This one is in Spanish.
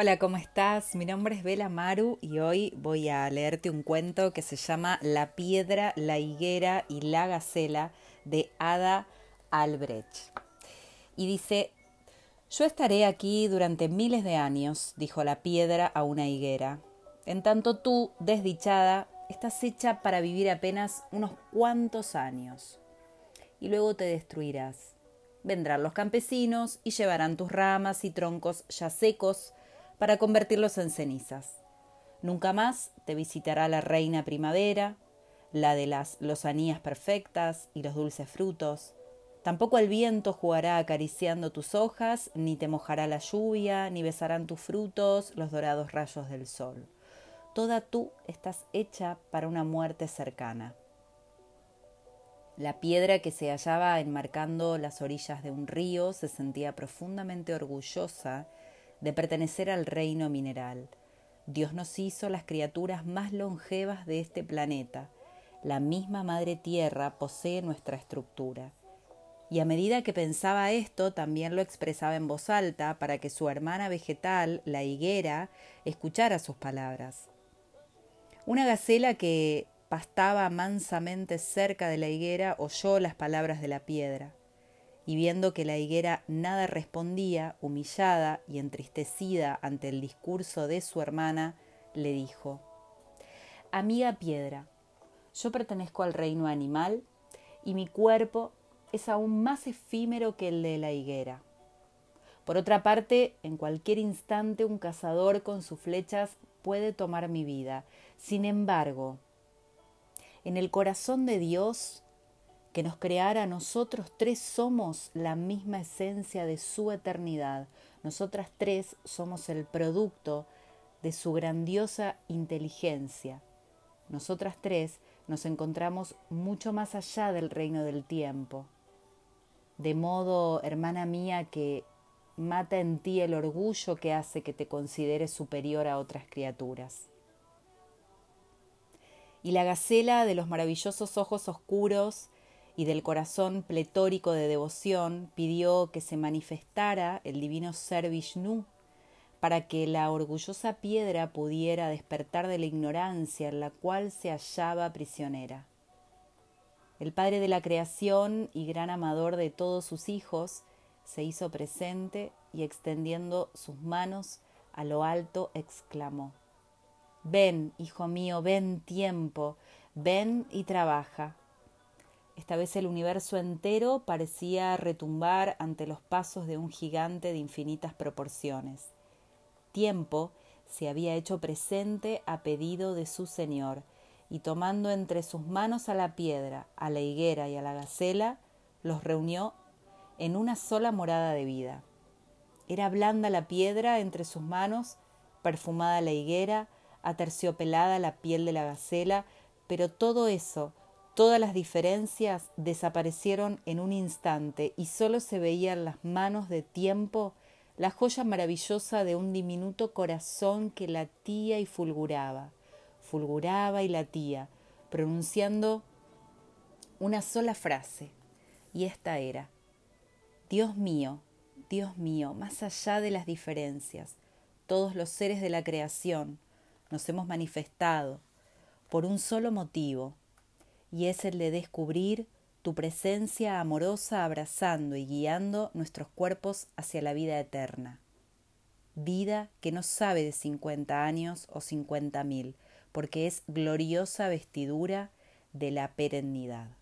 Hola, ¿cómo estás? Mi nombre es Bela Maru y hoy voy a leerte un cuento que se llama La piedra, la higuera y la gacela de Ada Albrecht. Y dice, yo estaré aquí durante miles de años, dijo la piedra a una higuera. En tanto tú, desdichada, estás hecha para vivir apenas unos cuantos años. Y luego te destruirás. Vendrán los campesinos y llevarán tus ramas y troncos ya secos para convertirlos en cenizas. Nunca más te visitará la reina primavera, la de las lozanías perfectas y los dulces frutos. Tampoco el viento jugará acariciando tus hojas, ni te mojará la lluvia, ni besarán tus frutos los dorados rayos del sol. Toda tú estás hecha para una muerte cercana. La piedra que se hallaba enmarcando las orillas de un río se sentía profundamente orgullosa de pertenecer al reino mineral. Dios nos hizo las criaturas más longevas de este planeta. La misma Madre Tierra posee nuestra estructura. Y a medida que pensaba esto, también lo expresaba en voz alta para que su hermana vegetal, la higuera, escuchara sus palabras. Una gacela que pastaba mansamente cerca de la higuera oyó las palabras de la piedra y viendo que la higuera nada respondía, humillada y entristecida ante el discurso de su hermana, le dijo Amiga piedra, yo pertenezco al reino animal y mi cuerpo es aún más efímero que el de la higuera. Por otra parte, en cualquier instante un cazador con sus flechas puede tomar mi vida. Sin embargo, en el corazón de Dios que nos creara, nosotros tres somos la misma esencia de su eternidad. Nosotras tres somos el producto de su grandiosa inteligencia. Nosotras tres nos encontramos mucho más allá del reino del tiempo. De modo, hermana mía, que mata en ti el orgullo que hace que te consideres superior a otras criaturas. Y la gacela de los maravillosos ojos oscuros y del corazón pletórico de devoción, pidió que se manifestara el divino ser Vishnu para que la orgullosa piedra pudiera despertar de la ignorancia en la cual se hallaba prisionera. El Padre de la creación y gran amador de todos sus hijos se hizo presente y extendiendo sus manos a lo alto exclamó Ven, hijo mío, ven tiempo, ven y trabaja. Esta vez el universo entero parecía retumbar ante los pasos de un gigante de infinitas proporciones. Tiempo se había hecho presente a pedido de su Señor, y tomando entre sus manos a la piedra, a la higuera y a la gacela, los reunió en una sola morada de vida. Era blanda la piedra entre sus manos, perfumada la higuera, aterciopelada la piel de la gacela, pero todo eso Todas las diferencias desaparecieron en un instante y solo se veían las manos de tiempo, la joya maravillosa de un diminuto corazón que latía y fulguraba, fulguraba y latía, pronunciando una sola frase, y esta era, Dios mío, Dios mío, más allá de las diferencias, todos los seres de la creación nos hemos manifestado por un solo motivo, y es el de descubrir tu presencia amorosa abrazando y guiando nuestros cuerpos hacia la vida eterna. Vida que no sabe de cincuenta años o cincuenta mil, porque es gloriosa vestidura de la perennidad.